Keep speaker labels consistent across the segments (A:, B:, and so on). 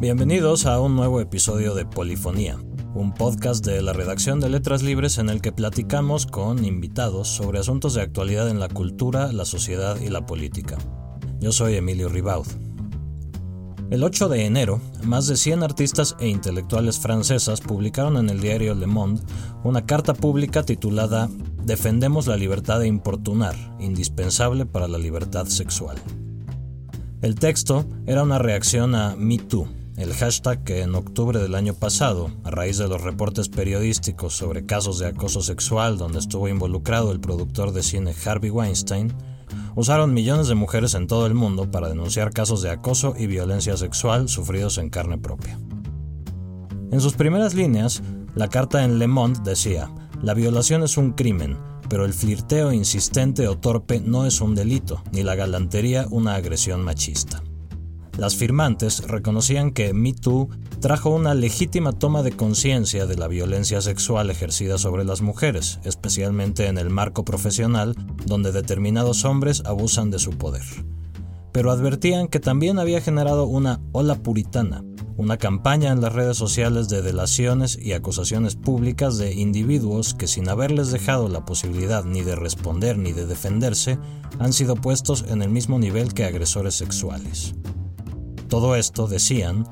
A: Bienvenidos a un nuevo episodio de Polifonía, un podcast de la redacción de Letras Libres en el que platicamos con invitados sobre asuntos de actualidad en la cultura, la sociedad y la política. Yo soy Emilio Ribaud. El 8 de enero, más de 100 artistas e intelectuales francesas publicaron en el diario Le Monde una carta pública titulada Defendemos la libertad de importunar, indispensable para la libertad sexual. El texto era una reacción a MeToo, el hashtag que en octubre del año pasado, a raíz de los reportes periodísticos sobre casos de acoso sexual donde estuvo involucrado el productor de cine Harvey Weinstein, usaron millones de mujeres en todo el mundo para denunciar casos de acoso y violencia sexual sufridos en carne propia. En sus primeras líneas, la carta en Le Monde decía, la violación es un crimen, pero el flirteo insistente o torpe no es un delito, ni la galantería una agresión machista. Las firmantes reconocían que MeToo trajo una legítima toma de conciencia de la violencia sexual ejercida sobre las mujeres, especialmente en el marco profesional, donde determinados hombres abusan de su poder. Pero advertían que también había generado una ola puritana, una campaña en las redes sociales de delaciones y acusaciones públicas de individuos que sin haberles dejado la posibilidad ni de responder ni de defenderse, han sido puestos en el mismo nivel que agresores sexuales. Todo esto, decían,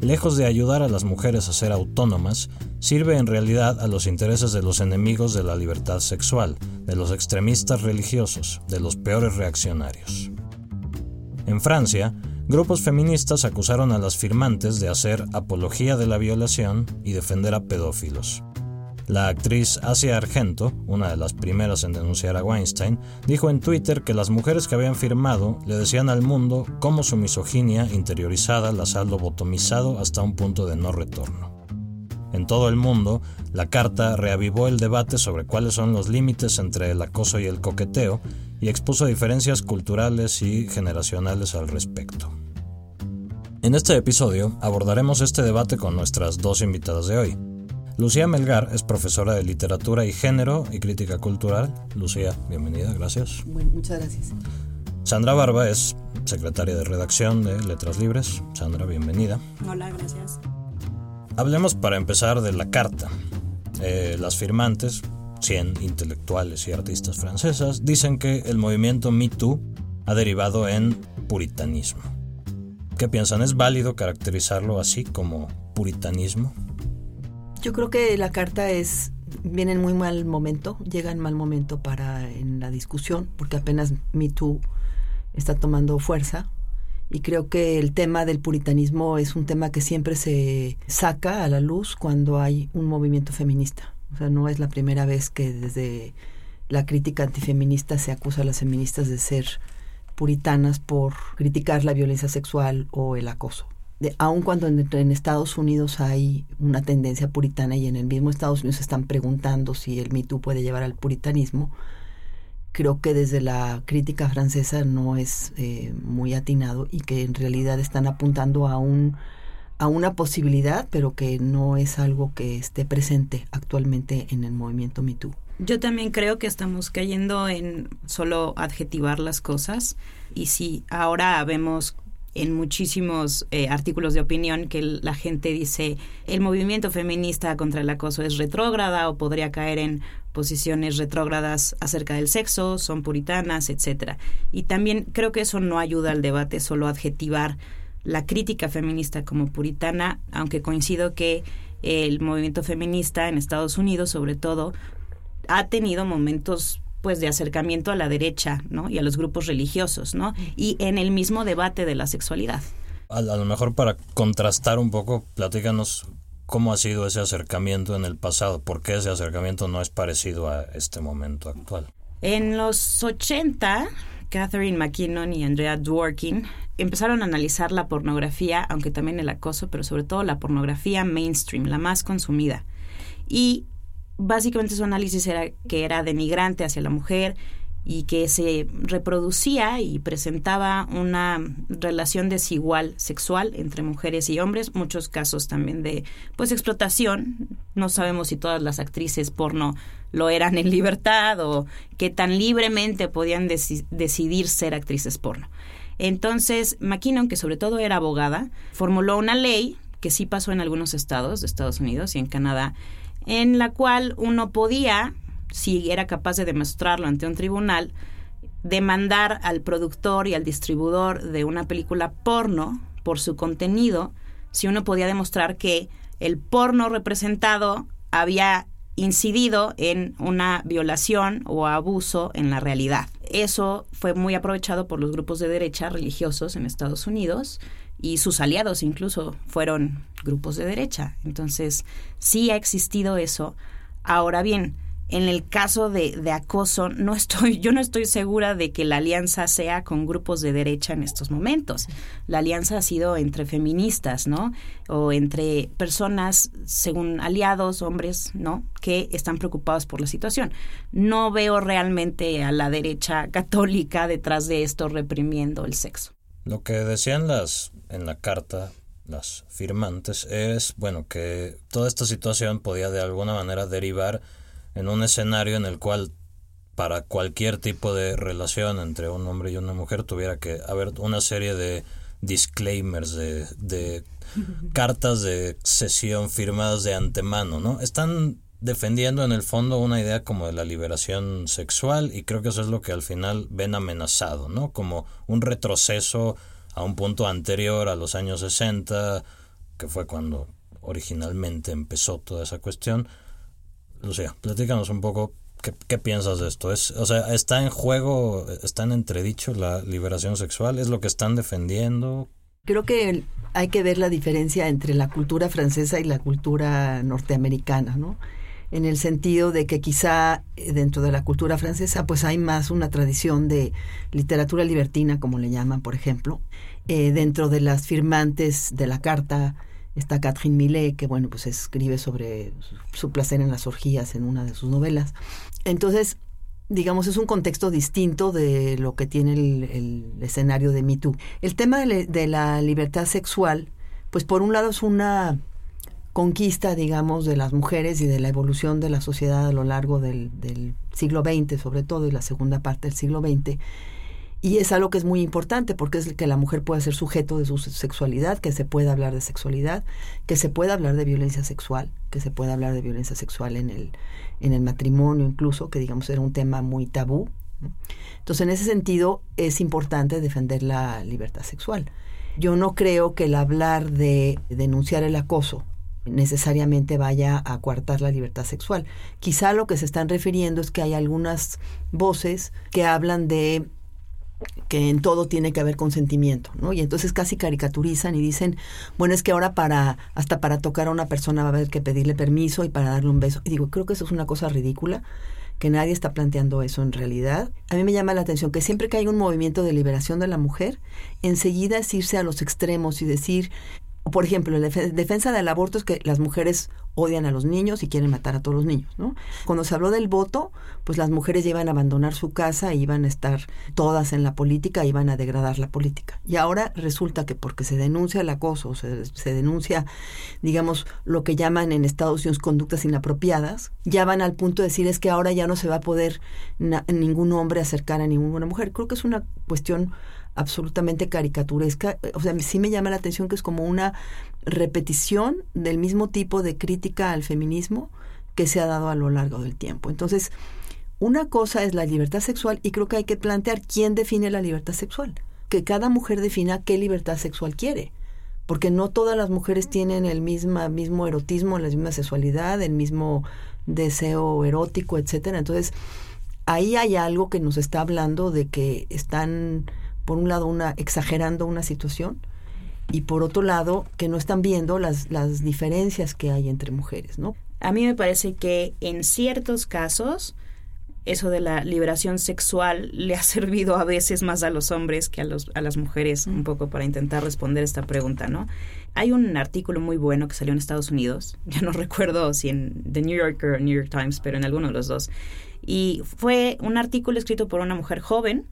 A: lejos de ayudar a las mujeres a ser autónomas, sirve en realidad a los intereses de los enemigos de la libertad sexual, de los extremistas religiosos, de los peores reaccionarios. En Francia, grupos feministas acusaron a las firmantes de hacer apología de la violación y defender a pedófilos. La actriz Asia Argento, una de las primeras en denunciar a Weinstein, dijo en Twitter que las mujeres que habían firmado le decían al mundo cómo su misoginia interiorizada las ha lobotomizado hasta un punto de no retorno. En todo el mundo, la carta reavivó el debate sobre cuáles son los límites entre el acoso y el coqueteo y expuso diferencias culturales y generacionales al respecto. En este episodio abordaremos este debate con nuestras dos invitadas de hoy. Lucía Melgar es profesora de literatura y género y crítica cultural. Lucía, bienvenida, gracias.
B: Bueno, muchas gracias.
A: Sandra Barba es secretaria de redacción de Letras Libres. Sandra, bienvenida.
C: Hola, gracias.
A: Hablemos para empezar de la carta. Eh, las firmantes, 100 intelectuales y artistas francesas, dicen que el movimiento Me Too ha derivado en puritanismo. ¿Qué piensan? ¿Es válido caracterizarlo así como puritanismo?
B: Yo creo que la carta es viene en muy mal momento, llega en mal momento para en la discusión, porque apenas Me Too está tomando fuerza. Y creo que el tema del puritanismo es un tema que siempre se saca a la luz cuando hay un movimiento feminista. O sea, no es la primera vez que desde la crítica antifeminista se acusa a las feministas de ser puritanas por criticar la violencia sexual o el acoso aun cuando en, Estados Unidos hay una tendencia puritana y en el mismo Estados Unidos se están preguntando si el Me puede llevar al puritanismo, creo que desde la crítica francesa no es eh, muy atinado y que en realidad están apuntando a un a una posibilidad, pero que no es algo que esté presente actualmente en el movimiento Me
C: Yo también creo que estamos cayendo en solo adjetivar las cosas y si ahora vemos en muchísimos eh, artículos de opinión que la gente dice el movimiento feminista contra el acoso es retrógrada o podría caer en posiciones retrógradas acerca del sexo, son puritanas, etcétera. Y también creo que eso no ayuda al debate, solo adjetivar la crítica feminista como puritana, aunque coincido que el movimiento feminista en Estados Unidos, sobre todo, ha tenido momentos pues de acercamiento a la derecha, ¿no? Y a los grupos religiosos, ¿no? Y en el mismo debate de la sexualidad.
A: A, lo mejor para contrastar un poco, platícanos cómo ha sido ese acercamiento en el pasado, por qué ese acercamiento no es parecido a este momento actual.
C: En los 80, Catherine McKinnon y Andrea Dworkin empezaron a analizar la pornografía, aunque también el acoso, pero sobre todo la pornografía mainstream, la más consumida. Y básicamente su análisis era que era denigrante hacia la mujer y que se reproducía y presentaba una relación desigual sexual entre mujeres y hombres, muchos casos también de pues explotación. No sabemos si todas las actrices porno lo eran en libertad o que tan libremente podían decidir ser actrices porno. Entonces, McKinnon, que sobre todo era abogada, formuló una ley que sí pasó en algunos estados de Estados Unidos y en Canadá, en la cual uno podía, si era capaz de demostrarlo ante un tribunal, demandar al productor y al distribuidor de una película porno por su contenido, si uno podía demostrar que el porno representado había incidido en una violación o abuso en la realidad. Eso fue muy aprovechado por los grupos de derecha religiosos en Estados Unidos y sus aliados incluso fueron grupos de derecha. Entonces, sí ha existido eso. Ahora bien, en el caso de, de, acoso, no estoy, yo no estoy segura de que la alianza sea con grupos de derecha en estos momentos. La alianza ha sido entre feministas, ¿no? O entre personas, según aliados, hombres, ¿no? Que están preocupados por la situación. No veo realmente a la derecha católica detrás de esto reprimiendo el sexo.
A: Lo que decían las en la carta las firmantes es, bueno, que toda esta situación podía de alguna manera derivar en un escenario en el cual para cualquier tipo de relación entre un hombre y una mujer tuviera que haber una serie de disclaimers, de, de cartas de sesión firmadas de antemano, ¿no? Están defendiendo en el fondo una idea como de la liberación sexual y creo que eso es lo que al final ven amenazado, ¿no? Como un retroceso a un punto anterior a los años 60, que fue cuando originalmente empezó toda esa cuestión, Lucía, platícanos un poco qué, piensas de esto. Es, o sea, ¿está en juego, está en entredicho la liberación sexual? ¿Es lo que están defendiendo?
B: Creo que hay que ver la diferencia entre la cultura francesa y la cultura norteamericana, ¿no? En el sentido de que quizá eh, dentro de la cultura francesa pues hay más una tradición de literatura libertina, como le llaman, por ejemplo. Eh, dentro de las firmantes de la carta Está Catherine Millet, que bueno, pues escribe sobre su placer en las orgías en una de sus novelas. Entonces, digamos, es un contexto distinto de lo que tiene el, escenario de Me Too. El tema de, la libertad sexual, pues por un lado es una conquista, digamos, de las mujeres y de la evolución de la sociedad a lo largo del, siglo XX, sobre todo, y la segunda parte del siglo XX, y es algo que es muy importante porque es que la mujer pueda ser sujeto de su sexualidad, que se pueda hablar de sexualidad, que se pueda hablar de violencia sexual, que se pueda hablar de violencia sexual en el, en el matrimonio incluso, que digamos era un tema muy tabú. Entonces, en ese sentido, es importante defender la libertad sexual. Yo no creo que el hablar de denunciar el acoso necesariamente vaya a coartar la libertad sexual. Quizá lo que se están refiriendo es que hay algunas voces que hablan de que en todo tiene que haber consentimiento, ¿no? Y entonces casi caricaturizan y dicen, bueno, es que ahora para, hasta para tocar a una persona va a haber que pedirle permiso y para darle un beso. Y digo, creo que eso es una cosa ridícula, que nadie está planteando eso en realidad. A mí me llama la atención que siempre que hay un movimiento de liberación de la mujer, enseguida es irse a los extremos y decir, por ejemplo, la defensa del aborto es que las mujeres odian a los niños y quieren matar a todos los niños, ¿no? Cuando se habló del voto, pues las mujeres iban a abandonar su casa, iban a estar todas en la política, iban a degradar la política. Y ahora resulta que porque se denuncia el acoso, se, se denuncia, digamos, lo que llaman en Estados Unidos conductas inapropiadas, ya van al punto de decir es que ahora ya no se va a poder ningún hombre acercar a ninguna mujer. Creo que es una cuestión absolutamente caricaturesca. O sea, sí me llama la atención que es como una repetición del mismo tipo de crítica al feminismo que se ha dado a lo largo del tiempo. Entonces, una cosa es la libertad sexual y creo que hay que plantear quién define la libertad sexual. Que cada mujer defina qué libertad sexual quiere. Porque no todas las mujeres tienen el misma, mismo erotismo, la misma sexualidad, el mismo deseo erótico, etcétera. Entonces, ahí hay algo que nos está hablando de que están por un lado, una exagerando una situación y por otro lado, que no están viendo las, las diferencias que hay entre mujeres, ¿no?
C: A mí me parece que en ciertos casos eso de la liberación sexual le ha servido a veces más a los hombres que a, los, a las mujeres, un poco para intentar responder esta pregunta, ¿no? Hay un artículo muy bueno que salió en Estados Unidos, ya no recuerdo si en The New Yorker o New York Times, pero en alguno de los dos, y fue un artículo escrito por una mujer joven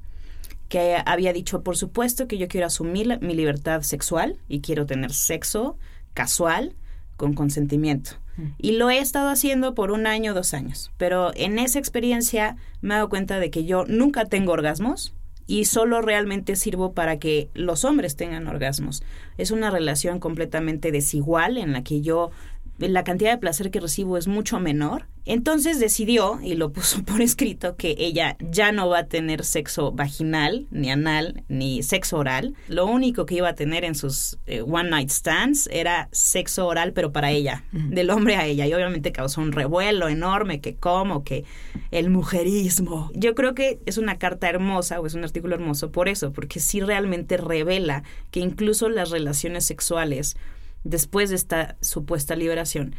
C: que había dicho, por supuesto que yo quiero asumir mi libertad sexual y quiero tener sexo casual con consentimiento. Mm. Y lo he estado haciendo por un año, dos años. Pero en esa experiencia me he dado cuenta de que yo nunca tengo orgasmos y solo realmente sirvo para que los hombres tengan orgasmos. Es una relación completamente desigual en la que yo la cantidad de placer que recibo es mucho menor. Entonces decidió, y lo puso por escrito, que ella ya no va a tener sexo vaginal, ni anal, ni sexo oral. Lo único que iba a tener en sus eh, one night stands era sexo oral, pero para ella, del hombre a ella. Y obviamente causó un revuelo enorme, que como, que el mujerismo. Yo creo que es una carta hermosa, o es un artículo hermoso por eso, porque sí realmente revela que incluso las relaciones sexuales después de esta supuesta liberación,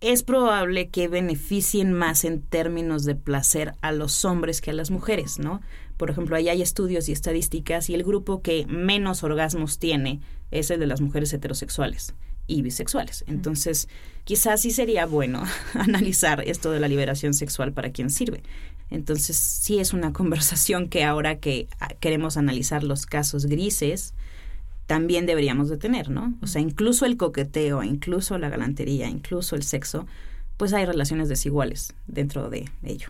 C: es probable que beneficien más en términos de placer a los hombres que a las mujeres, ¿no? Por ejemplo, ahí hay estudios y estadísticas y el grupo que menos orgasmos tiene es el de las mujeres heterosexuales y bisexuales. Entonces, quizás sí sería bueno analizar esto de la liberación sexual para quien sirve. Entonces, sí es una conversación que ahora que ah, queremos analizar los casos grises, también deberíamos de tener, ¿no? O sea, incluso el coqueteo, incluso la galantería, incluso el sexo, pues hay relaciones desiguales dentro de ello.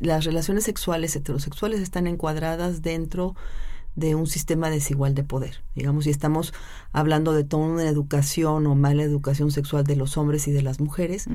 B: Las relaciones sexuales heterosexuales están encuadradas dentro de un sistema desigual de poder. Digamos, si estamos hablando de toda una educación o mala educación sexual de los hombres y de las mujeres,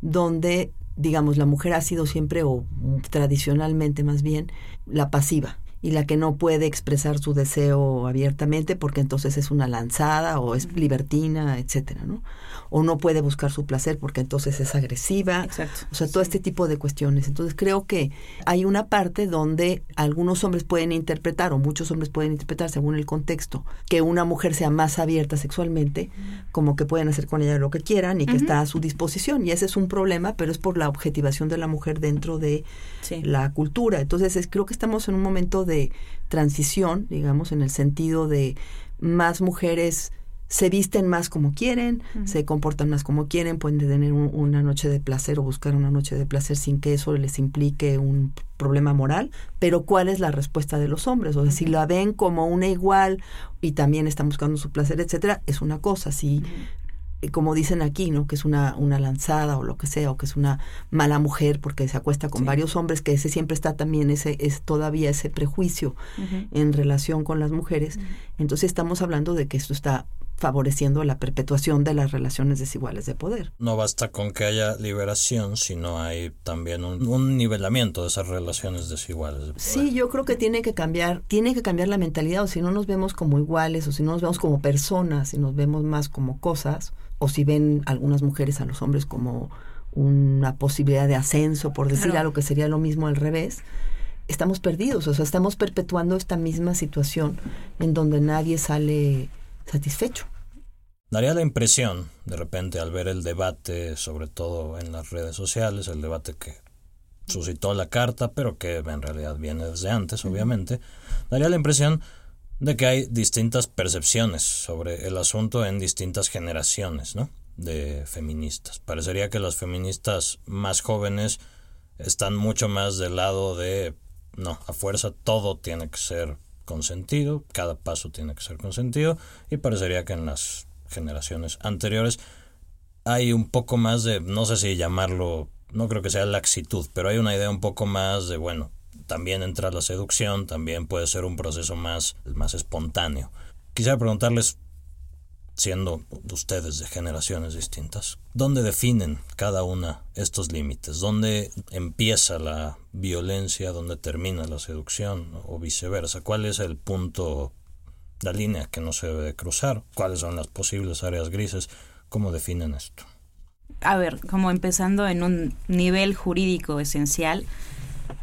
B: donde, digamos, la mujer ha sido siempre, o tradicionalmente más bien, la pasiva y la que no puede expresar su deseo abiertamente porque entonces es una lanzada o es libertina, etcétera, ¿no? O no puede buscar su placer porque entonces es agresiva.
C: Exacto.
B: O sea, todo este tipo de cuestiones. Entonces creo que hay una parte donde algunos hombres pueden interpretar o muchos hombres pueden interpretar según el contexto que una mujer sea más abierta sexualmente, como que pueden hacer con ella lo que quieran y que está a su disposición y ese es un problema, pero es por la objetivación de la mujer dentro de la cultura. Entonces es, creo que estamos en un momento de transición, digamos, en el sentido de más mujeres se visten más como quieren, se comportan más como quieren, pueden tener una noche de placer o buscar una noche de placer sin que eso les implique un problema moral, pero ¿cuál es la respuesta de los hombres? O sea, si la ven como una igual y también están buscando su placer, etcétera, es una cosa. Si como dicen aquí, ¿no? Que es una, una lanzada o lo que sea, o que es una mala mujer porque se acuesta con varios hombres, que ese siempre está también, ese es todavía ese prejuicio en relación con las mujeres. Entonces estamos hablando de que esto está favoreciendo la perpetuación de las relaciones desiguales de poder.
A: No basta con que haya liberación, sino hay también un, nivelamiento de esas relaciones desiguales. De poder.
B: Sí, yo creo que tiene que cambiar, tiene que cambiar la mentalidad, o si no nos vemos como iguales, o si no nos vemos como personas, si nos vemos más como cosas, o si ven algunas mujeres a los hombres como una posibilidad de ascenso, por decir algo que sería lo mismo al revés, estamos perdidos, o sea, estamos perpetuando esta misma situación en donde nadie sale satisfecho.
A: Daría la impresión, de repente, al ver el debate, sobre todo en las redes sociales, el debate que suscitó la carta, pero que en realidad viene desde antes, obviamente, daría la impresión de que hay distintas percepciones sobre el asunto en distintas generaciones, ¿no? De feministas. Parecería que las feministas más jóvenes están mucho más del lado de, no, a fuerza todo tiene que ser consentido, cada paso tiene que ser consentido, y parecería que en las generaciones anteriores hay un poco más de, no sé si llamarlo, no creo que sea laxitud, pero hay una idea un poco más de, bueno, también entra la seducción, también puede ser un proceso más, más espontáneo. Quisiera preguntarles, siendo ustedes de generaciones distintas, ¿dónde definen cada una estos límites? ¿Dónde empieza la violencia? ¿Dónde termina la seducción? O viceversa. ¿Cuál es el punto, la línea que no se debe de cruzar? ¿Cuáles son las posibles áreas grises? ¿Cómo definen esto?
C: A ver, como empezando en un nivel jurídico esencial,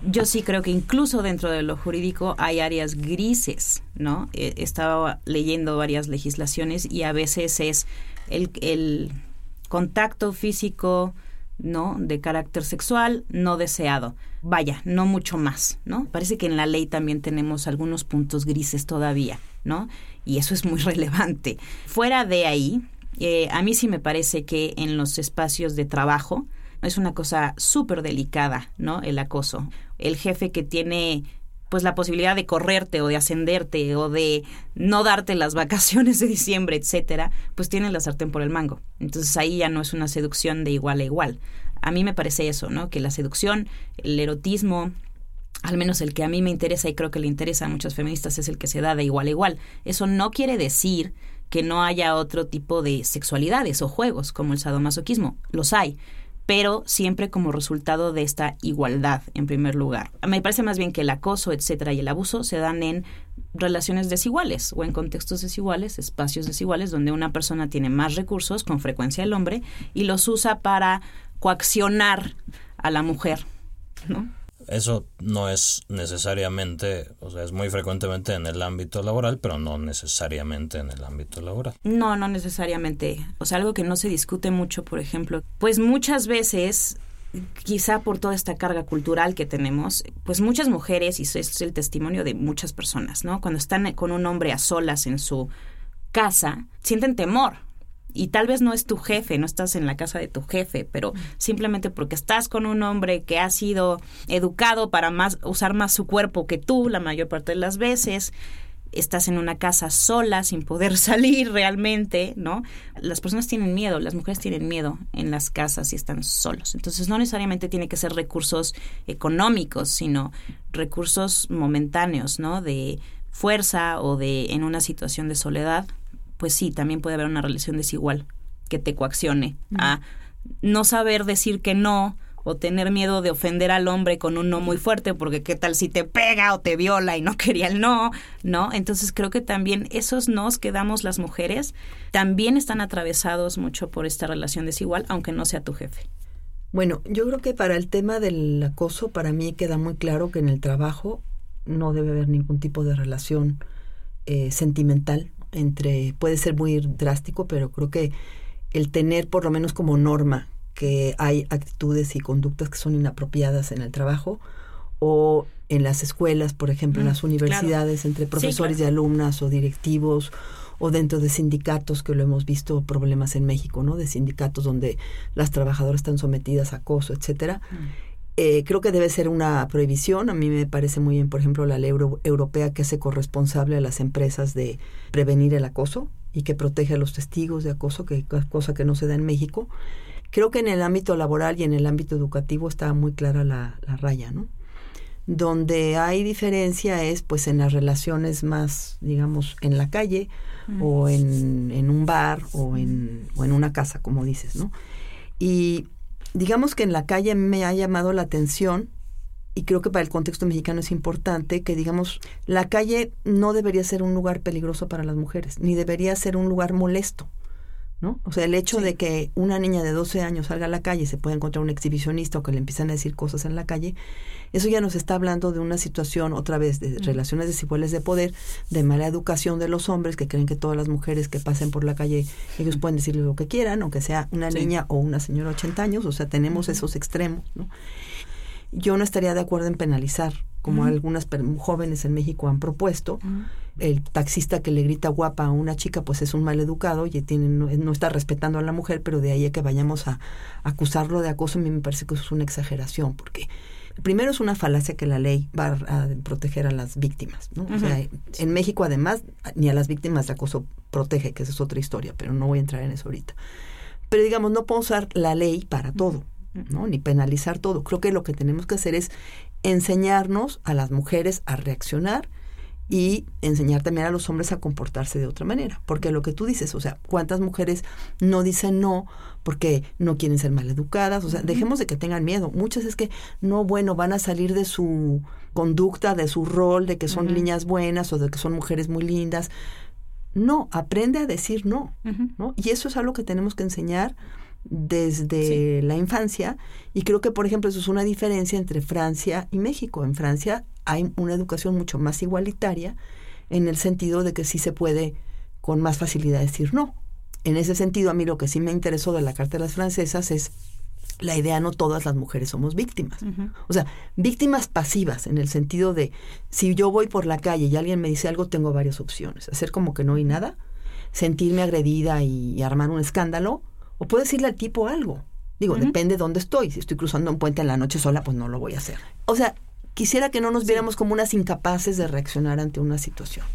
C: yo sí creo que incluso dentro de lo jurídico hay áreas grises, ¿no? He estaba leyendo varias legislaciones y a veces es el, el contacto físico, ¿no? De carácter sexual no deseado. Vaya, no mucho más, ¿no? Parece que en la ley también tenemos algunos puntos grises todavía, ¿no? Y eso es muy relevante. Fuera de ahí, eh, a mí sí me parece que en los espacios de trabajo, es una cosa súper delicada, ¿no? El acoso. El jefe que tiene pues la posibilidad de correrte o de ascenderte o de no darte las vacaciones de diciembre, etcétera, pues tiene la sartén por el mango. Entonces ahí ya no es una seducción de igual a igual. A mí me parece eso, ¿no? Que la seducción, el erotismo, al menos el que a mí me interesa y creo que le interesa a muchas feministas es el que se da de igual a igual. Eso no quiere decir que no haya otro tipo de sexualidades o juegos como el sadomasoquismo. Los hay, pero siempre como resultado de esta igualdad en primer lugar. Me parece más bien que el acoso, etcétera, y el abuso se dan en relaciones desiguales o en contextos desiguales, espacios desiguales, donde una persona tiene más recursos, con frecuencia el hombre, y los usa para coaccionar a la mujer, ¿no?
A: Eso no es necesariamente, o sea, es muy frecuentemente en el ámbito laboral, pero no necesariamente en el ámbito laboral.
C: No, no necesariamente. O sea, algo que no se discute mucho, por ejemplo, pues muchas veces quizá por toda esta carga cultural que tenemos, pues muchas mujeres, y eso es el testimonio de muchas personas, ¿no? Cuando están con un hombre a solas en su casa, sienten temor, y tal vez no es tu jefe, no estás en la casa de tu jefe, pero simplemente porque estás con un hombre que ha sido educado para más usar más su cuerpo que tú la mayor parte de las veces, estás en una casa sola sin poder salir realmente, ¿no? Las personas tienen miedo, las mujeres tienen miedo en las casas y están solos. Entonces no necesariamente tiene que ser recursos económicos, sino recursos momentáneos, ¿no? De fuerza o de en una situación de soledad pues sí, también puede haber una relación desigual que te coaccione a no saber decir que no o tener miedo de ofender al hombre con un no muy fuerte porque qué tal si te pega o te viola y no quería el no, ¿no? Entonces creo que también esos nos que damos las mujeres también están atravesados mucho por esta relación desigual, aunque no sea tu jefe.
B: Bueno, yo creo que para el tema del acoso, para mí queda muy claro que en el trabajo no debe haber ningún tipo de relación eh, sentimental entre, puede ser muy drástico, pero creo que el tener por lo menos como norma que hay actitudes y conductas que son inapropiadas en el trabajo o en las escuelas, por ejemplo, en las universidades, entre profesores y alumnas o directivos o dentro de sindicatos, que lo hemos visto problemas en México, ¿no? De sindicatos donde las trabajadoras están sometidas a acoso, etcétera. Eh, creo que debe ser una prohibición. A mí me parece muy bien, por ejemplo, la ley europea que hace corresponsable a las empresas de prevenir el acoso y que protege a los testigos de acoso, que cosa que no se da en México. Creo que en el ámbito laboral y en el ámbito educativo está muy clara la, raya, ¿no? Donde hay diferencia es pues en las relaciones más, digamos, en la calle o en, en, un bar o en, o en una casa, como dices, ¿no? Y digamos que en la calle me ha llamado la atención y creo que para el contexto mexicano es importante que digamos la calle no debería ser un lugar peligroso para las mujeres ni debería ser un lugar molesto ¿no? O sea, el hecho de que una niña de 12 años salga a la calle y se pueda encontrar un exhibicionista o que le empiezan a decir cosas en la calle, eso ya nos está hablando de una situación otra vez de relaciones desiguales de poder, de mala educación de los hombres que creen que todas las mujeres que pasen por la calle ellos pueden decirle lo que quieran, aunque sea una niña o una señora de 80 años, o sea, tenemos esos extremos, ¿no? Yo no estaría de acuerdo en penalizar, como algunas jóvenes en México han propuesto. El taxista que le grita guapa a una chica, pues es un mal educado y tiene, no, está respetando a la mujer, pero de ahí a que vayamos a, acusarlo de acoso, a mí me parece que eso es una exageración, porque primero es una falacia que la ley va a proteger a las víctimas. ¿no? O sea, en México además ni a las víctimas de acoso protege, que esa es otra historia, pero no voy a entrar en eso ahorita. Pero digamos, no puedo usar la ley para todo. ¿no? ni penalizar todo. Creo que lo que tenemos que hacer es enseñarnos a las mujeres a reaccionar y enseñar también a los hombres a comportarse de otra manera. Porque lo que tú dices, o sea, ¿cuántas mujeres no dicen no porque no quieren ser maleducadas? O sea, dejemos de que tengan miedo. Muchas es que no, bueno, van a salir de su conducta, de su rol, de que son niñas buenas o de que son mujeres muy lindas. No, aprende a decir no, ¿no? Y eso es algo que tenemos que enseñar desde la infancia y creo que por ejemplo eso es una diferencia entre Francia y México. En Francia hay una educación mucho más igualitaria en el sentido de que sí se puede con más facilidad decir no. En ese sentido a mí lo que sí me interesó de la Carta de las Francesas es la idea no todas las mujeres somos víctimas. O sea, víctimas pasivas en el sentido de si yo voy por la calle y alguien me dice algo, tengo varias opciones. Hacer como que no hay nada, sentirme agredida y armar un escándalo, o puedo decirle al tipo algo. Digo, depende de dónde estoy. Si estoy cruzando un puente en la noche sola, pues no lo voy a hacer. O sea, quisiera que no nos viéramos como unas incapaces de reaccionar ante una situación.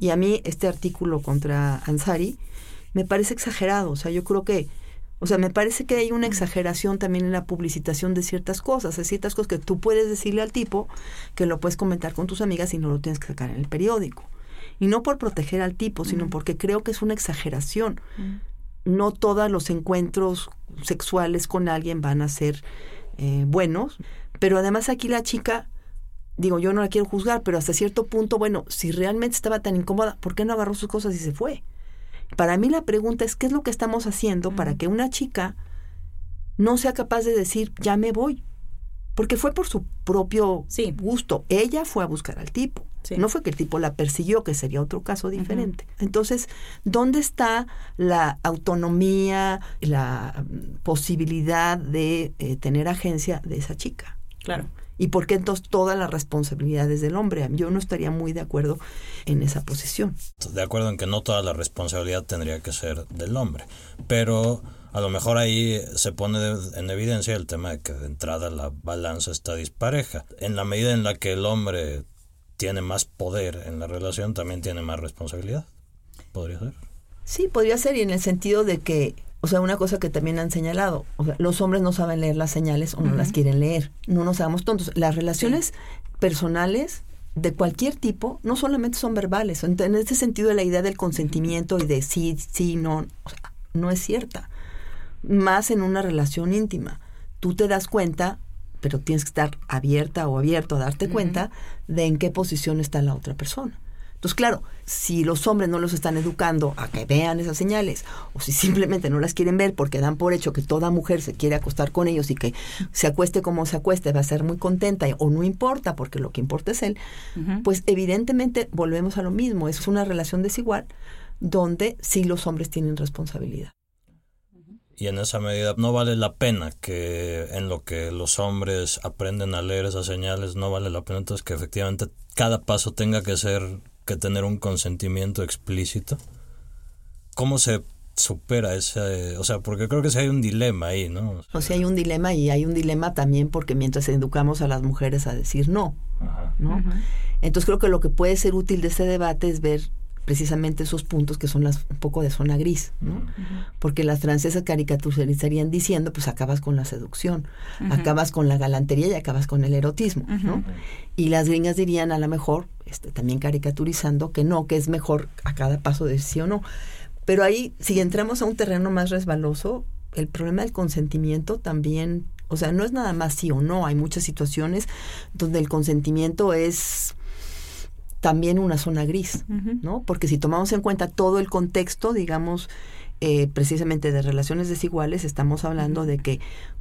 B: Y a mí este artículo contra Ansari me parece exagerado. O sea, yo creo que O sea, me parece que hay una exageración también en la publicitación de ciertas cosas, hay ciertas cosas que tú puedes decirle al tipo que lo puedes comentar con tus amigas y no lo tienes que sacar en el periódico. Y no por proteger al tipo, sino porque creo que es una exageración. No todos los encuentros sexuales con alguien van a ser eh, buenos, pero además aquí la chica, digo, yo no la quiero juzgar, pero hasta cierto punto, bueno, si realmente estaba tan incómoda, ¿por qué no agarró sus cosas y se fue? Para mí la pregunta es, ¿qué es lo que estamos haciendo para que una chica no sea capaz de decir, ya me voy? Porque fue por su propio gusto. Ella fue a buscar al tipo. No fue que el tipo la persiguió, que sería otro caso diferente. Entonces, ¿dónde está la autonomía, la mm, posibilidad de eh, tener agencia de esa chica?
C: Claro.
B: ¿Y por qué entonces todas las responsabilidades del hombre? Yo no estaría muy de acuerdo en esa posición.
A: De acuerdo en que no toda la responsabilidad tendría que ser del hombre, pero a lo mejor ahí se pone en evidencia el tema de que de entrada la balanza está dispareja. En la medida en la que el hombre tiene más poder en la relación, también tiene más responsabilidad. ¿Podría ser?
B: Sí, podría ser, y en el sentido de que o sea, una cosa que también han señalado, o sea, los hombres no saben leer las señales o no las quieren leer. No nos hagamos tontos. Las relaciones personales de cualquier tipo no solamente son verbales. En este sentido, la idea del consentimiento y de sí, sí, no, no es cierta. Más en una relación íntima. Tú te das cuenta, pero tienes que estar abierta o abierto a darte cuenta de en qué posición está la otra persona. Entonces, claro, si los hombres no los están educando a que vean esas señales, o si simplemente no las quieren ver porque dan por hecho que toda mujer se quiere acostar con ellos y que se acueste como se acueste va a ser muy contenta o no importa porque lo que importa es él, pues evidentemente volvemos a lo mismo, es una relación desigual donde sí los hombres tienen responsabilidad.
A: Y en esa medida no vale la pena que en lo que los hombres aprenden a leer esas señales, no vale la pena entonces que efectivamente cada paso tenga que ser que tener un consentimiento explícito. ¿Cómo se supera ese, o sea, porque creo que sí hay un dilema ahí, ¿no?
B: O sea, hay un dilema y hay un dilema también porque mientras educamos a las mujeres a decir no, ¿no? Entonces creo que lo que puede ser útil de ese debate es ver precisamente esos puntos que son las, un poco de zona gris, ¿no? Porque las francesas caricaturizarían diciendo, pues acabas con la seducción, acabas con la galantería y acabas con el erotismo, ¿no? Y las gringas dirían a lo mejor, este, también caricaturizando, que no, que es mejor a cada paso de sí o no. Pero ahí, si entramos a un terreno más resbaloso, el problema del consentimiento también, o sea, no es nada más sí o no, hay muchas situaciones donde el consentimiento es también una zona gris, ¿no? Porque si tomamos en cuenta todo el contexto, digamos, eh, precisamente de relaciones desiguales, estamos hablando de que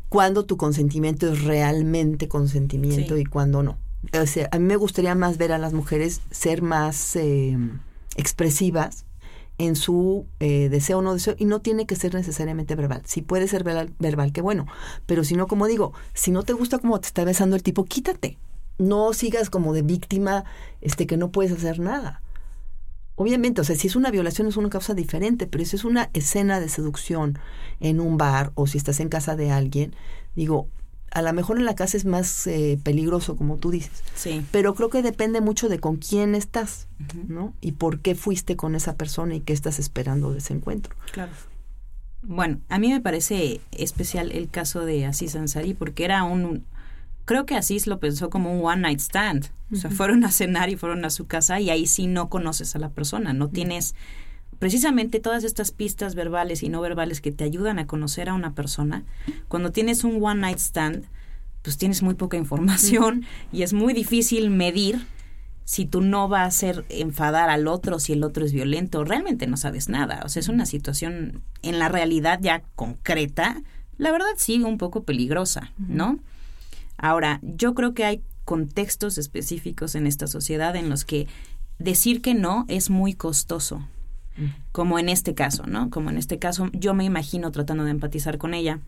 B: cuando tu consentimiento es realmente consentimiento y cuando no. O sea, a mí me gustaría más ver a las mujeres ser más eh, expresivas en su eh, deseo o no deseo y no tiene que ser necesariamente verbal. Si puede ser verbal, verbal, qué bueno. Pero si no, como digo, si no te gusta como te está besando el tipo, quítate no sigas como de víctima, este, que no puedes hacer nada. Obviamente, o sea, si es una violación es una causa diferente, pero si es una escena de seducción en un bar o si estás en casa de alguien, digo, a lo mejor en la casa es más eh, peligroso, como tú dices.
C: Sí.
B: Pero creo que depende mucho de con quién estás, ¿no? Y por qué fuiste con esa persona y qué estás esperando de ese encuentro.
C: Claro. Bueno, a mí me parece especial el caso de Aziz Ansari porque era un, creo que Asís lo pensó como un one night stand. O sea, fueron a cenar y fueron a su casa y ahí sí no conoces a la persona, no tienes precisamente todas estas pistas verbales y no verbales que te ayudan a conocer a una persona. Cuando tienes un one night stand, pues tienes muy poca información y es muy difícil medir si tú no vas a hacer enfadar al otro, si el otro es violento, realmente no sabes nada. O sea, es una situación en la realidad ya concreta, la verdad sí, un poco peligrosa, ¿no? Ahora, yo creo que hay contextos específicos en esta sociedad en los que decir que no es muy costoso, mm. como en este caso, ¿no? Como en este caso, yo me imagino tratando de empatizar con ella.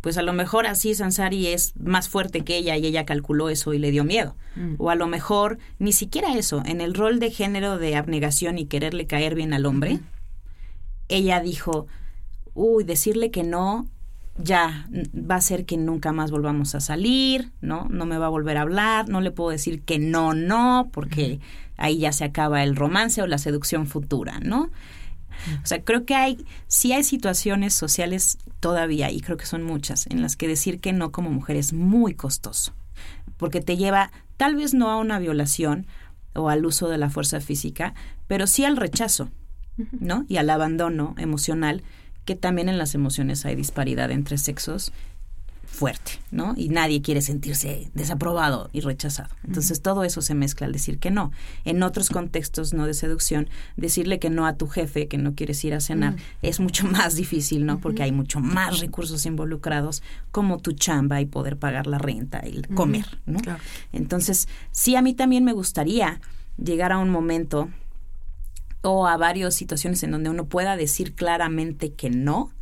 C: Pues a lo mejor así Sansari es más fuerte que ella y ella calculó eso y le dio miedo. Mm. O a lo mejor ni siquiera eso, en el rol de género de abnegación y quererle caer bien al hombre, ella dijo, uy, decirle que no ya va a ser que nunca más volvamos a salir, ¿no? No me va a volver a hablar, no le puedo decir que no, no, porque ahí ya se acaba el romance o la seducción futura, ¿no? O sea, creo que hay, sí hay situaciones sociales todavía, y creo que son muchas, en las que decir que no como mujer es muy costoso, porque te lleva tal vez no a una violación o al uso de la fuerza física, pero sí al rechazo, ¿no? Y al abandono emocional, que también en las emociones hay disparidad entre sexos fuerte, ¿no? Y nadie quiere sentirse desaprobado y rechazado. Entonces todo eso se mezcla al decir que no. En otros contextos no de seducción, decirle que no a tu jefe, que no quieres ir a cenar, es mucho más difícil, ¿no? Porque hay mucho más recursos involucrados, como tu chamba y poder pagar la renta y comer, ¿no? Entonces, sí, a mí también me gustaría llegar a un momento o a varias situaciones en donde uno pueda decir claramente que no,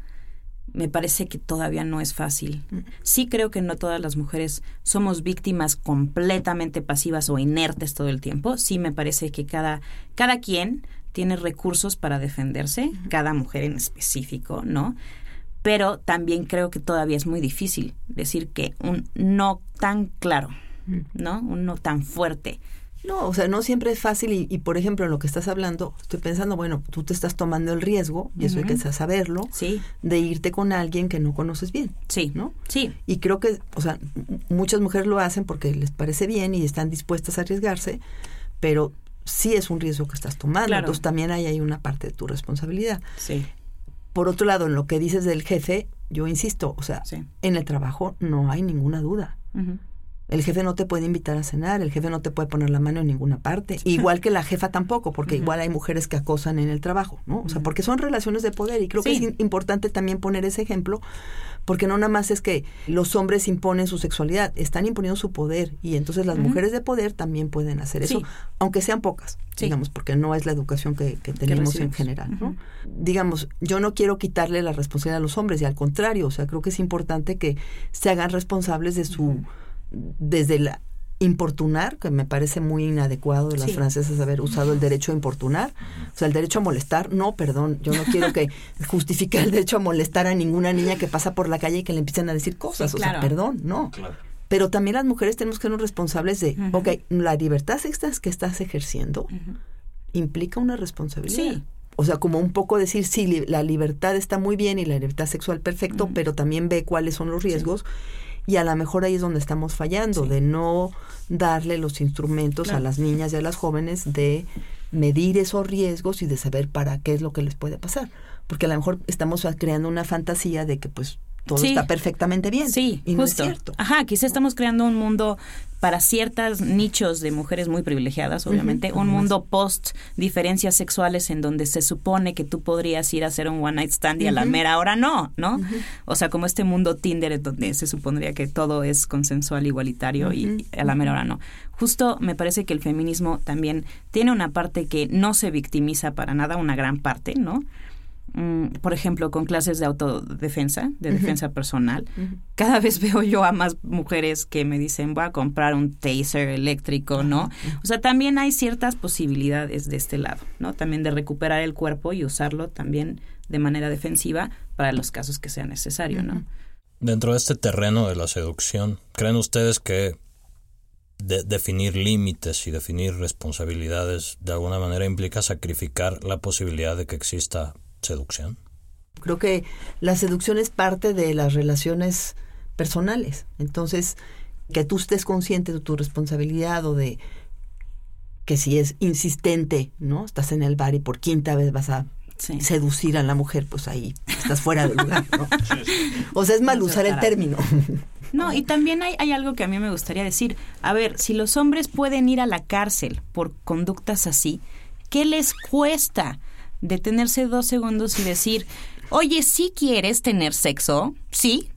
C: me parece que todavía no es fácil. Mm. Sí creo que no todas las mujeres somos víctimas completamente pasivas o inertes todo el tiempo. Sí me parece que cada, cada quien tiene recursos para defenderse, cada mujer en específico, ¿no? Pero también creo que todavía es muy difícil decir que un no tan claro, mm. ¿no? Un no tan fuerte
B: no, o sea, no siempre es fácil y, por ejemplo, en lo que estás hablando, estoy pensando, bueno, tú te estás tomando el riesgo, y eso hay que saberlo,
C: sí.
B: de irte con alguien que no conoces bien.
C: Sí.
B: ¿No?
C: Sí.
B: Y creo que, o sea, muchas mujeres lo hacen porque les parece bien y están dispuestas a arriesgarse, pero sí es un riesgo que estás tomando. Entonces también hay ahí una parte de tu responsabilidad.
C: Sí.
B: Por otro lado, en lo que dices del jefe, yo insisto, o sea, en el trabajo no hay ninguna duda. El jefe no te puede invitar a cenar, el jefe no te puede poner la mano en ninguna parte. Igual que la jefa tampoco, porque igual hay mujeres que acosan en el trabajo, ¿no? O sea, porque son relaciones de poder y creo que es importante también poner ese ejemplo, porque no nada más es que los hombres imponen su sexualidad, están imponiendo su poder y entonces las mujeres de poder también pueden hacer eso, aunque sean pocas, digamos, porque no es la educación que, tenemos en general, ¿no? Digamos, yo no quiero quitarle la responsabilidad a los hombres y al contrario, o sea, creo que es importante que se hagan responsables de su desde el importunar, que me parece muy inadecuado de las francesas haber usado el derecho a importunar, o sea, el derecho a molestar, no, perdón, yo no quiero que justifique el derecho a molestar a ninguna niña que pasa por la calle y que le empiecen a decir cosas, o sea, perdón, no. Pero también las mujeres tenemos que ser responsables de, ok, la libertad sexual que estás ejerciendo implica una responsabilidad. O sea, como un poco decir, sí, la libertad está muy bien y la libertad sexual perfecto, pero también ve cuáles son los riesgos. Y a lo mejor ahí es donde estamos fallando, de no darle los instrumentos a las niñas y a las jóvenes de medir esos riesgos y de saber para qué es lo que les puede pasar. Porque a lo mejor estamos creando una fantasía de que pues todo está perfectamente bien.
C: Sí,
B: y no es cierto.
C: Ajá, quizá estamos creando un mundo para ciertos nichos de mujeres muy privilegiadas, obviamente, un mundo post diferencias sexuales en donde se supone que tú podrías ir a hacer un one night stand y a la mera hora no, ¿no? O sea, como este mundo Tinder en donde se supondría que todo es consensual, igualitario y a la mera hora no. Justo me parece que el feminismo también tiene una parte que no se victimiza para nada, una gran parte, ¿no? Mm, por ejemplo, con clases de autodefensa, de defensa personal, cada vez veo yo a más mujeres que me dicen, voy a comprar un taser eléctrico, ¿no? O sea, también hay ciertas posibilidades de este lado, ¿no? También de recuperar el cuerpo y usarlo también de manera defensiva para los casos que sea necesario, ¿no?
A: Dentro de este terreno de la seducción, ¿creen ustedes que definir límites y definir responsabilidades de alguna manera implica sacrificar la posibilidad de que exista seducción?
B: Creo que la seducción es parte de las relaciones personales. Entonces, que tú estés consciente de tu responsabilidad o de que si es insistente, ¿no? Estás en el bar y por quinta vez vas a seducir a la mujer, pues ahí estás fuera del lugar, ¿no? O sea, es mal usar el término.
C: No, y también hay, hay algo que a mí me gustaría decir. A ver, si los hombres pueden ir a la cárcel por conductas así, ¿qué les cuesta? Detenerse dos segundos y decir, oye, ¿sí quieres tener sexo? Sí.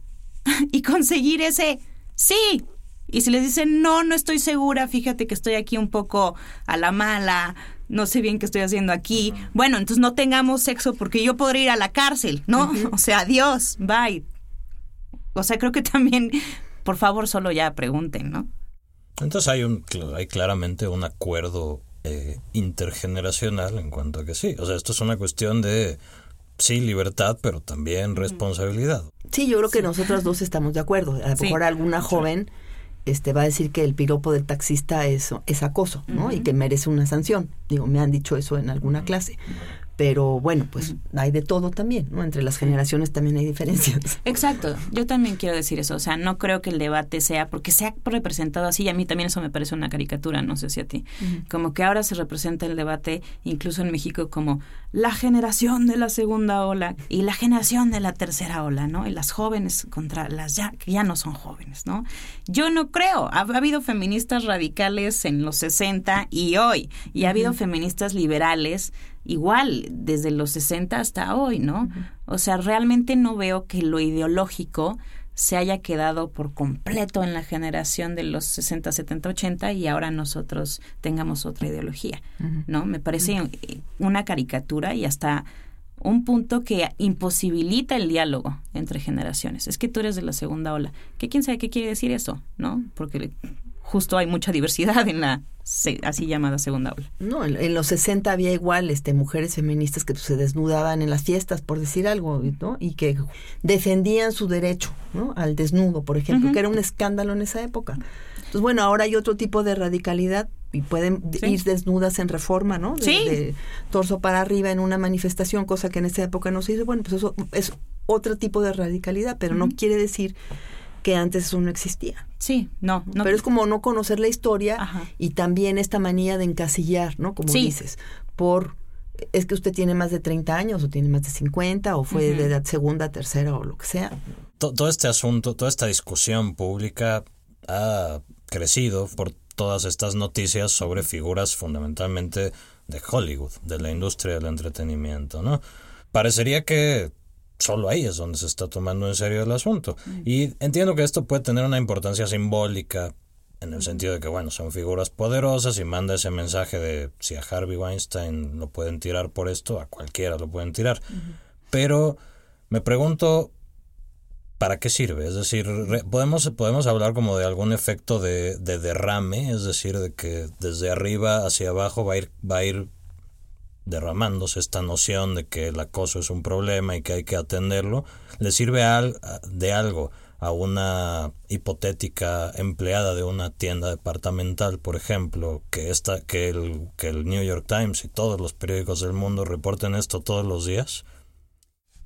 C: y conseguir ese sí. Y si les dicen, no, no estoy segura, fíjate que estoy aquí un poco a la mala, no sé bien qué estoy haciendo aquí. Bueno, entonces no tengamos sexo porque yo podría ir a la cárcel, ¿no? O sea, adiós, bye. O sea, creo que también, por favor, solo ya pregunten, ¿no?
A: Entonces hay, un, hay claramente un acuerdo eh, intergeneracional en cuanto a que sí. O sea, esto es una cuestión de, sí, libertad, pero también responsabilidad.
B: Sí, yo creo que nosotros dos estamos de acuerdo. A lo mejor alguna joven este va a decir que el piropo del taxista es, es acoso, ¿no? Y que merece una sanción. Digo, me han dicho eso en alguna clase. Pero bueno, pues hay de todo también, ¿no? Entre las generaciones también hay diferencias.
C: Exacto, yo también quiero decir eso, o sea, no creo que el debate sea, porque se ha representado así, y a mí también eso me parece una caricatura, no sé si a ti, como que ahora se representa el debate, incluso en México, como la generación de la segunda ola y la generación de la tercera ola, ¿no? Y las jóvenes contra las ya, que ya no son jóvenes, ¿no? Yo no creo, ha, habido feministas radicales en los 60 y hoy, y ha habido feministas liberales igual desde los 60 hasta hoy, ¿no? O sea, realmente no veo que lo ideológico se haya quedado por completo en la generación de los 60, 70, 80 y ahora nosotros tengamos otra ideología, ¿no? Me parece una caricatura y hasta un punto que imposibilita el diálogo entre generaciones. Es que tú eres de la segunda ola. ¿Qué quién sabe qué quiere decir eso? ¿No? Porque justo hay mucha diversidad en la así llamada segunda ola.
B: No, en, los 60 había igual este mujeres feministas que se desnudaban en las fiestas, por decir algo, ¿no? Y que defendían su derecho, ¿no? Al desnudo, por ejemplo, que era un escándalo en esa época. Entonces, bueno, ahora hay otro tipo de radicalidad y pueden ir desnudas en reforma, ¿no? De, torso para arriba en una manifestación, cosa que en esa época no se hizo. Bueno, pues eso es otro tipo de radicalidad, pero no quiere decir que antes eso no existía.
C: Sí, no, no.
B: Pero es como no conocer la historia y también esta manía de encasillar, ¿no? Como dices, por es que usted tiene más de 30 años o tiene más de 50 o fue de edad segunda, tercera o lo que sea.
A: Todo este asunto, toda esta discusión pública ha crecido por todas estas noticias sobre figuras fundamentalmente de Hollywood, de la industria del entretenimiento, ¿no? Parecería que solo ahí es donde se está tomando en serio el asunto. Mm. Y entiendo que esto puede tener una importancia simbólica en el sentido de que, bueno, son figuras poderosas y manda ese mensaje de si a Harvey Weinstein lo pueden tirar por esto, a cualquiera lo pueden tirar. Pero me pregunto, ¿para qué sirve? Es decir, podemos, podemos hablar como de algún efecto de, de derrame, es decir, de que desde arriba hacia abajo va a ir, va a ir derramándose esta noción de que el acoso es un problema y que hay que atenderlo, le sirve de algo a una hipotética empleada de una tienda departamental, por ejemplo, que esta, que el, que el New York Times y todos los periódicos del mundo reporten esto todos los días?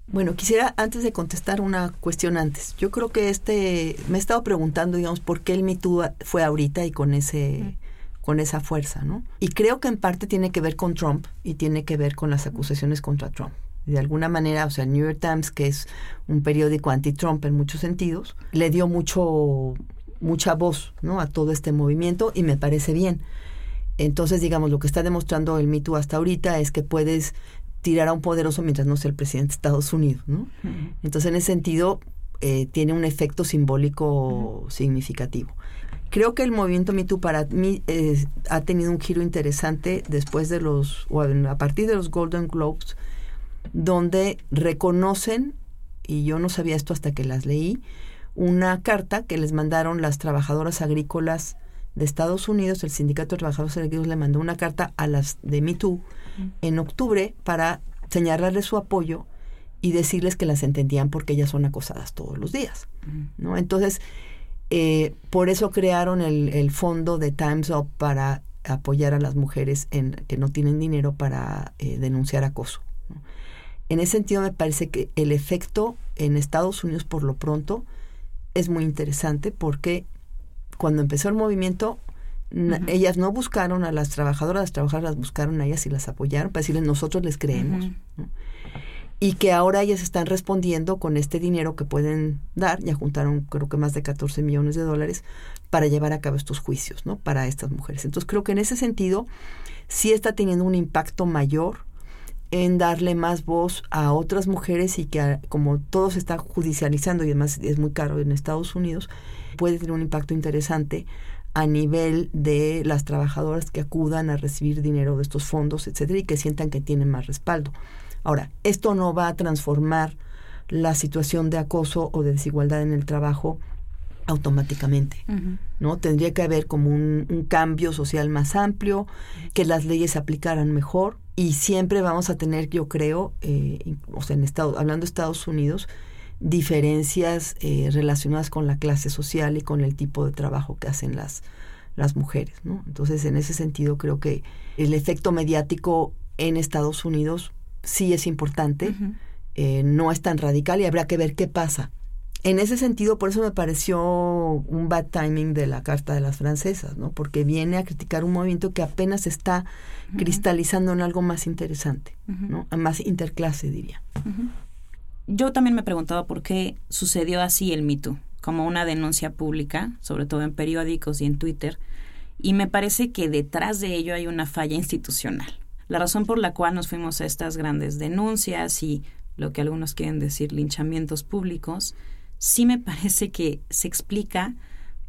B: Bueno, quisiera antes de contestar una cuestión antes. Yo creo que este me he estado preguntando, digamos, por qué el Me fue ahorita y con ese con esa fuerza, ¿no? Y creo que en parte tiene que ver con Trump y tiene que ver con las acusaciones contra Trump. De alguna manera, o sea, el New York Times, que es un periódico anti-Trump en muchos sentidos, le dio mucho mucha voz, ¿no? a todo este movimiento y me parece bien. Entonces, digamos, lo que está demostrando el Me hasta ahorita es que puedes tirar a un poderoso mientras no sea el presidente de Estados Unidos, ¿no? Entonces, en ese sentido, eh, tiene un efecto simbólico significativo. Creo que el movimiento Me para mí eh, ha tenido un giro interesante después de los, o a partir de los Golden Globes, donde reconocen, y yo no sabía esto hasta que las leí, una carta que les mandaron las trabajadoras agrícolas de Estados Unidos, el Sindicato de Trabajadores Agrícolas le mandó una carta a las de Me en octubre para señalarles su apoyo y decirles que las entendían porque ellas son acosadas todos los días. ¿no? Entonces, eh, por eso crearon el, fondo de Times Up para apoyar a las mujeres en, que no tienen dinero para eh, denunciar acoso. En ese sentido me parece que el efecto en Estados Unidos por lo pronto es muy interesante porque cuando empezó el movimiento ellas no buscaron a las trabajadoras, las trabajadoras las buscaron a ellas y las apoyaron para decirles nosotros les creemos y que ahora ellas están respondiendo con este dinero que pueden dar, ya juntaron creo que más de 14 millones de dólares para llevar a cabo estos juicios, ¿no? Para estas mujeres. Entonces creo que en ese sentido sí está teniendo un impacto mayor en darle más voz a otras mujeres y que como todo se está judicializando y además es muy caro en Estados Unidos, puede tener un impacto interesante a nivel de las trabajadoras que acudan a recibir dinero de estos fondos, etcétera, y que sientan que tienen más respaldo. Ahora, esto no va a transformar la situación de acoso o de desigualdad en el trabajo automáticamente, ¿no? Tendría que haber como un, cambio social más amplio, que las leyes se aplicaran mejor y siempre vamos a tener, yo creo, eh, o sea, en Estados, hablando de Estados Unidos, diferencias eh, relacionadas con la clase social y con el tipo de trabajo que hacen las, las mujeres, ¿no? Entonces, en ese sentido, creo que el efecto mediático en Estados Unidos sí es importante, eh, no es tan radical y habrá que ver qué pasa. En ese sentido, por eso me pareció un bad timing de la Carta de las Francesas, ¿no? Porque viene a criticar un movimiento que apenas está cristalizando en algo más interesante, ¿no? Más interclase, diría.
C: Yo también me preguntaba por qué sucedió así el mito, como una denuncia pública, sobre todo en periódicos y en Twitter, y me parece que detrás de ello hay una falla institucional. La razón por la cual nos fuimos a estas grandes denuncias y lo que algunos quieren decir linchamientos públicos, sí me parece que se explica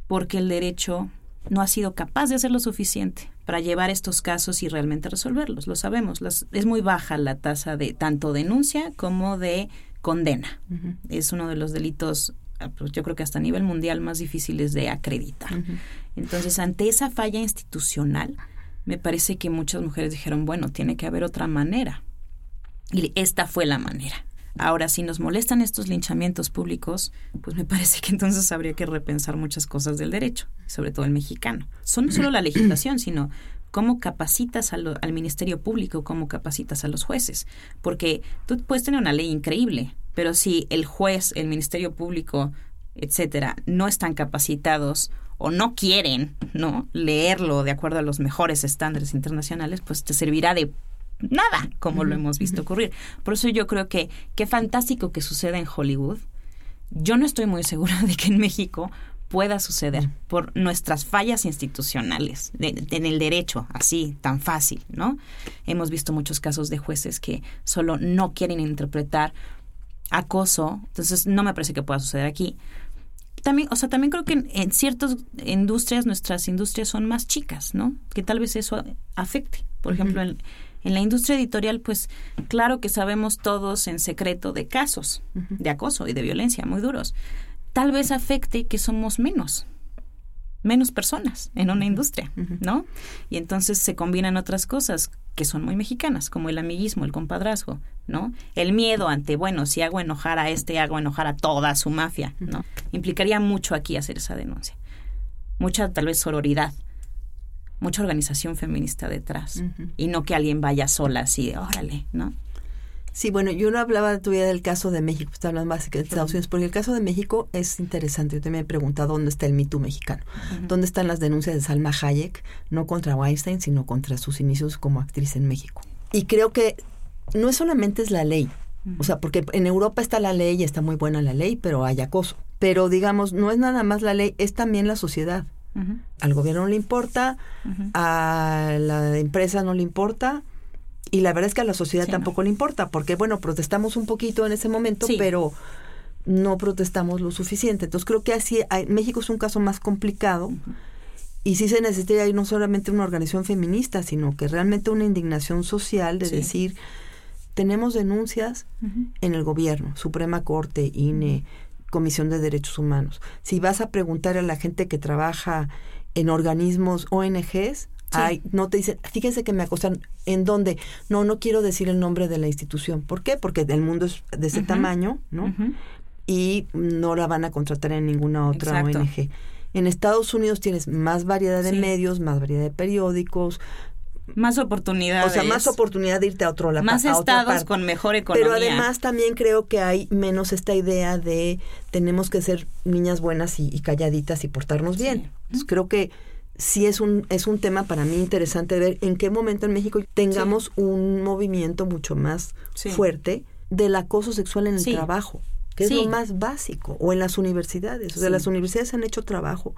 C: porque el derecho no ha sido capaz de hacer lo suficiente para llevar estos casos y realmente resolverlos. Lo sabemos, es muy baja la tasa de tanto denuncia como de condena. Es uno de los delitos, ah, pues, yo creo que hasta a nivel mundial, más difíciles de acreditar. Entonces, ante esa falla institucional, me parece que muchas mujeres dijeron, bueno, tiene que haber otra manera. Y esta fue la manera. Ahora, si nos molestan estos linchamientos públicos, pues me parece que entonces habría que repensar muchas cosas del derecho, sobre todo el mexicano. Son no solo la legislación, sino cómo capacitas al, Ministerio Público, cómo capacitas a los jueces. Porque tú puedes tener una ley increíble, pero si el juez, el Ministerio Público, etcétera, no están capacitados o no quieren, ¿no? leerlo de acuerdo a los mejores estándares internacionales, pues te servirá de nada, como lo hemos visto ocurrir. Por eso yo creo que qué fantástico que suceda en Hollywood. Yo no estoy muy segura de que en México pueda suceder por nuestras fallas institucionales en el derecho, así, tan fácil, ¿no? Hemos visto muchos casos de jueces que solo no quieren interpretar acoso, entonces no me parece que pueda suceder aquí. También, o sea, también creo que en, en ciertas industrias, nuestras industrias son más chicas, ¿no? Que tal vez eso afecte. Por ejemplo, en, en la industria editorial, pues claro que sabemos todos en secreto de casos de acoso y de violencia muy duros. Tal vez afecte que somos menos, menos personas en una industria, ¿no? Y entonces se combinan otras cosas que son muy mexicanas, como el amiguismo, el compadrazgo, ¿no? El miedo ante, bueno, si hago enojar a este, hago enojar a toda su mafia, ¿no? Implicaría mucho aquí hacer esa denuncia. Mucha tal vez sororidad, mucha organización feminista detrás y no que alguien vaya sola así órale, ¿no?
B: Sí, bueno, yo no hablaba todavía del caso de México, está hablando más de Estados Unidos, porque el caso de México es interesante. Yo también me he preguntado dónde está el mito mexicano, dónde están las denuncias de Salma Hayek, no contra Weinstein, sino contra sus inicios como actriz en México. Y creo que no es solamente es la ley, o sea, porque en Europa está la ley y está muy buena la ley, pero hay acoso. Pero digamos, no es nada más la ley, es también la sociedad. Al gobierno no le importa, a la empresa no le importa, y la verdad es que a la sociedad tampoco le importa, porque bueno, protestamos un poquito en ese momento, pero no protestamos lo suficiente. Entonces creo que así México es un caso más complicado y sí se necesita ahí no solamente una organización feminista, sino que realmente una indignación social de decir tenemos denuncias en el gobierno, Suprema Corte, INE, Comisión de Derechos Humanos. Si vas a preguntar a la gente que trabaja en organismos ONGs, no te dicen, fíjese que me acosan, ¿en dónde? No, no quiero decir el nombre de la institución. ¿Por qué? Porque el mundo es de ese tamaño, ¿no? Y no la van a contratar en ninguna otra ONG. En Estados Unidos tienes más variedad de medios, más variedad de periódicos,
C: más oportunidades.
B: O sea, más oportunidad de irte a otro lado.
C: Más estados con mejor economía.
B: Pero además también creo que hay menos esta idea de tenemos que ser niñas buenas y, calladitas y portarnos bien. creo que sí es un, es un tema para mí interesante ver en qué momento en México tengamos un movimiento mucho más fuerte del acoso sexual en el trabajo, que es lo más básico, o en las universidades. O sea, las universidades han hecho trabajo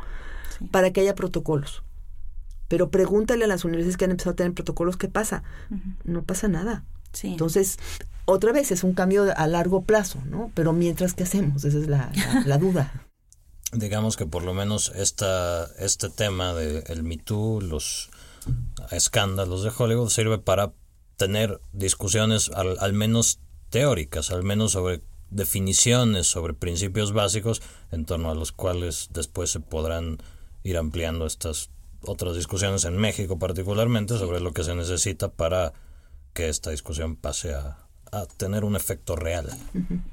B: para que haya protocolos. Pero pregúntale a las universidades que han empezado a tener protocolos, ¿qué pasa? No pasa nada. Entonces, otra vez es un cambio a largo plazo, ¿no? Pero mientras, ¿qué hacemos? Esa es la, la, duda.
A: Digamos que por lo menos esta, este tema de el Me Too, los escándalos de Hollywood, sirve para tener discusiones al, al menos teóricas, al menos sobre definiciones, sobre principios básicos, en torno a los cuales después se podrán ir ampliando estas otras discusiones en México particularmente sobre lo que se necesita para que esta discusión pase a, tener un efecto real.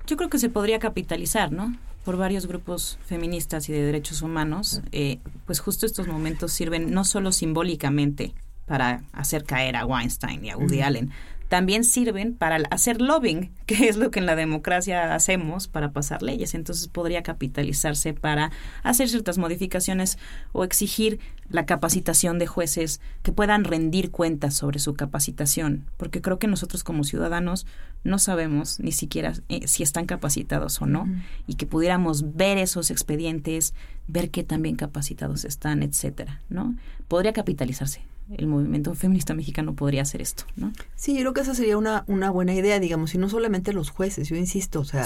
C: Yo creo que se podría capitalizar, ¿no? Por varios grupos feministas y de derechos humanos, eh, pues justo estos momentos sirven no solo simbólicamente para hacer caer a Weinstein y a Woody Allen también sirven para hacer lobbying, que es lo que en la democracia hacemos para pasar leyes. Entonces podría capitalizarse para hacer ciertas modificaciones o exigir la capacitación de jueces que puedan rendir cuentas sobre su capacitación, porque creo que nosotros como ciudadanos no sabemos ni siquiera eh, si están capacitados o no, y que pudiéramos ver esos expedientes, ver qué tan bien capacitados están, etcétera, ¿no? Podría capitalizarse el movimiento feminista mexicano podría hacer esto, ¿no?
B: Sí, yo creo que esa sería una, una buena idea, digamos, y no solamente los jueces, yo insisto, o sea,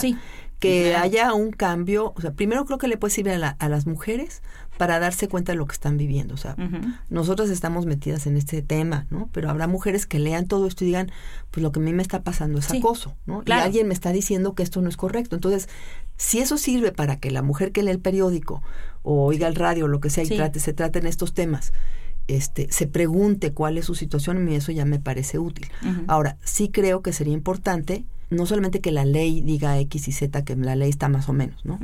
B: que haya un cambio, o sea, primero creo que le puede servir a, a, las mujeres para darse cuenta de lo que están viviendo, o sea, nosotras estamos metidas en este tema, ¿no? Pero habrá mujeres que lean todo esto y digan, pues lo que a mí me está pasando es acoso, ¿no? Y alguien me está diciendo que esto no es correcto. Entonces, si eso sirve para que la mujer que lee el periódico o oiga el radio o lo que sea y trate, se traten estos temas, este, se pregunte cuál es su situación, y eso ya me parece útil. Ahora, sí creo que sería importante, no solamente que la ley diga X y Z, que la ley está más o menos, ¿no?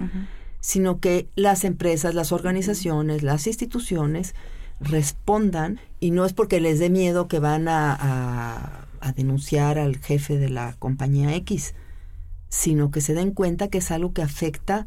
B: Sino que las empresas, las organizaciones, las instituciones respondan, y no es porque les dé miedo que van a, a denunciar al jefe de la compañía X, sino que se den cuenta que es algo que afecta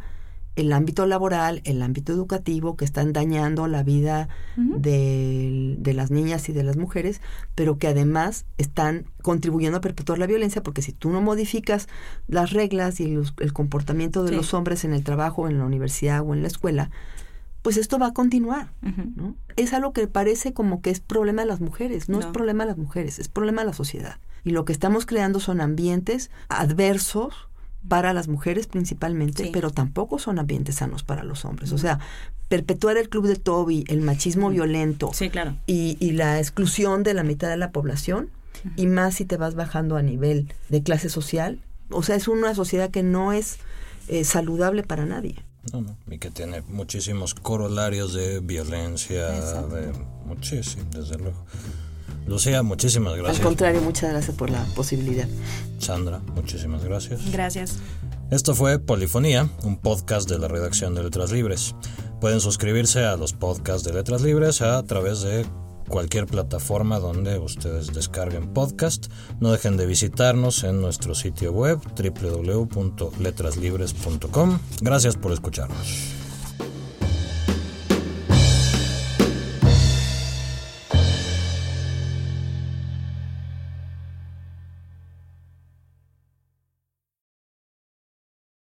B: el ámbito laboral, el ámbito educativo, que están dañando la vida de, de, las niñas y de las mujeres, pero que además están contribuyendo a perpetuar la violencia, porque si tú no modificas las reglas y el, comportamiento de los hombres en el trabajo, en la universidad o en la escuela, pues esto va a continuar. ¿no? Es algo que parece como que es problema de las mujeres, no, no es problema de las mujeres, es problema de la sociedad. Y lo que estamos creando son ambientes adversos para las mujeres principalmente, pero tampoco son ambientes sanos para los hombres. O sea, perpetuar el club de Toby, el machismo violento
C: claro.
B: y, y, la exclusión de la mitad de la población, y más si te vas bajando a nivel de clase social. O sea, es una sociedad que no es eh, saludable para nadie.
A: No, no, y que tiene muchísimos corolarios de violencia, de muchísimo, desde luego. Lucía, muchísimas gracias.
B: Al contrario, muchas gracias por la posibilidad.
A: Sandra, muchísimas gracias.
C: Gracias.
A: Esto fue Polifonía, un podcast de la redacción de Letras Libres. Pueden suscribirse a los podcasts de Letras Libres a través de cualquier plataforma donde ustedes descarguen podcast. No dejen de visitarnos en nuestro sitio web www.letraslibres.com. Gracias por escucharnos.